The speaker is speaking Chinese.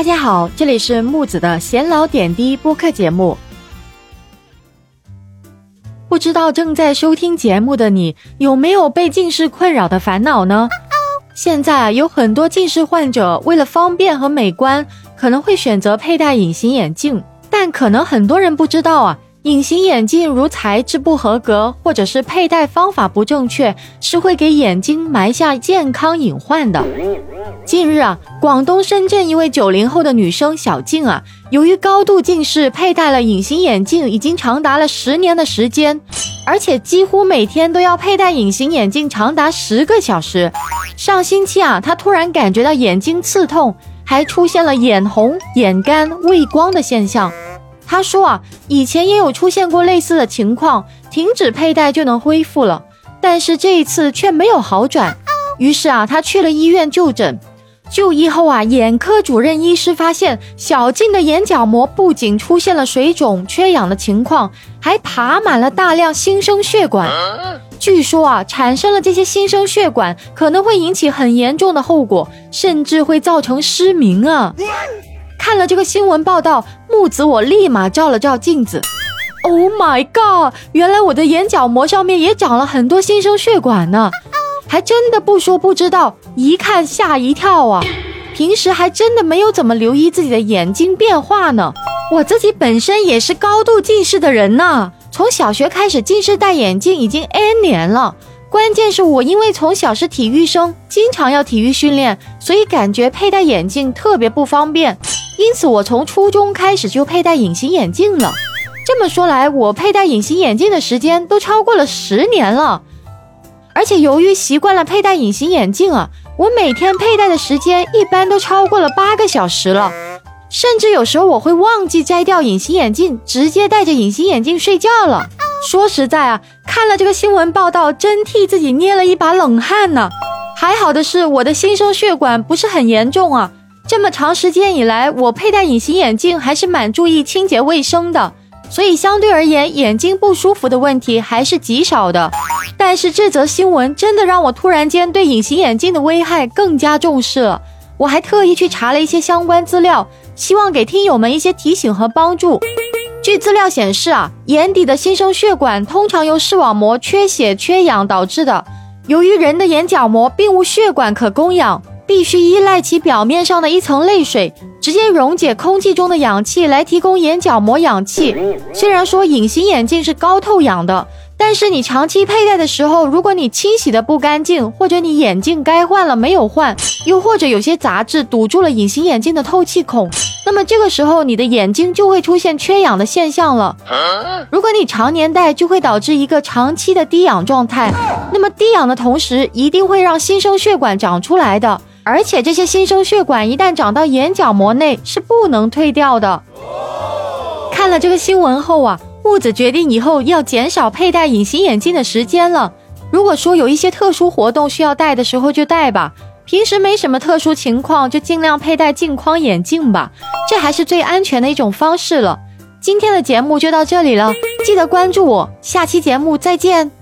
大家好，这里是木子的闲聊点滴播客节目。不知道正在收听节目的你有没有被近视困扰的烦恼呢？现在有很多近视患者为了方便和美观，可能会选择佩戴隐形眼镜，但可能很多人不知道啊。隐形眼镜如材质不合格，或者是佩戴方法不正确，是会给眼睛埋下健康隐患的。近日啊，广东深圳一位九零后的女生小静啊，由于高度近视，佩戴了隐形眼镜已经长达了十年的时间，而且几乎每天都要佩戴隐形眼镜长达十个小时。上星期啊，她突然感觉到眼睛刺痛，还出现了眼红、眼干、畏光的现象。他说啊，以前也有出现过类似的情况，停止佩戴就能恢复了，但是这一次却没有好转。于是啊，他去了医院就诊。就医后啊，眼科主任医师发现小静的眼角膜不仅出现了水肿、缺氧的情况，还爬满了大量新生血管。据说啊，产生了这些新生血管可能会引起很严重的后果，甚至会造成失明啊。看了这个新闻报道，木子我立马照了照镜子。Oh my god！原来我的眼角膜上面也长了很多新生血管呢，还真的不说不知道，一看吓一跳啊！平时还真的没有怎么留意自己的眼睛变化呢。我自己本身也是高度近视的人呢，从小学开始近视戴眼镜已经 N 年了。关键是我因为从小是体育生，经常要体育训练，所以感觉佩戴眼镜特别不方便。因此，我从初中开始就佩戴隐形眼镜了。这么说来，我佩戴隐形眼镜的时间都超过了十年了。而且，由于习惯了佩戴隐形眼镜啊，我每天佩戴的时间一般都超过了八个小时了。甚至有时候我会忘记摘掉隐形眼镜，直接戴着隐形眼镜睡觉了。说实在啊，看了这个新闻报道，真替自己捏了一把冷汗呢。还好的是，我的新生血管不是很严重啊。这么长时间以来，我佩戴隐形眼镜还是蛮注意清洁卫生的，所以相对而言，眼睛不舒服的问题还是极少的。但是这则新闻真的让我突然间对隐形眼镜的危害更加重视了。我还特意去查了一些相关资料，希望给听友们一些提醒和帮助。据资料显示啊，眼底的新生血管通常由视网膜缺血缺氧导致的。由于人的眼角膜并无血管可供氧。必须依赖其表面上的一层泪水，直接溶解空气中的氧气来提供眼角膜氧气。虽然说隐形眼镜是高透氧的，但是你长期佩戴的时候，如果你清洗的不干净，或者你眼镜该换了没有换，又或者有些杂质堵住了隐形眼镜的透气孔，那么这个时候你的眼睛就会出现缺氧的现象了。如果你常年戴，就会导致一个长期的低氧状态。那么低氧的同时，一定会让新生血管长出来的。而且这些新生血管一旦长到眼角膜内是不能退掉的。看了这个新闻后啊，木子决定以后要减少佩戴隐形眼镜的时间了。如果说有一些特殊活动需要戴的时候就戴吧，平时没什么特殊情况就尽量佩戴镜框眼镜吧，这还是最安全的一种方式了。今天的节目就到这里了，记得关注我，下期节目再见。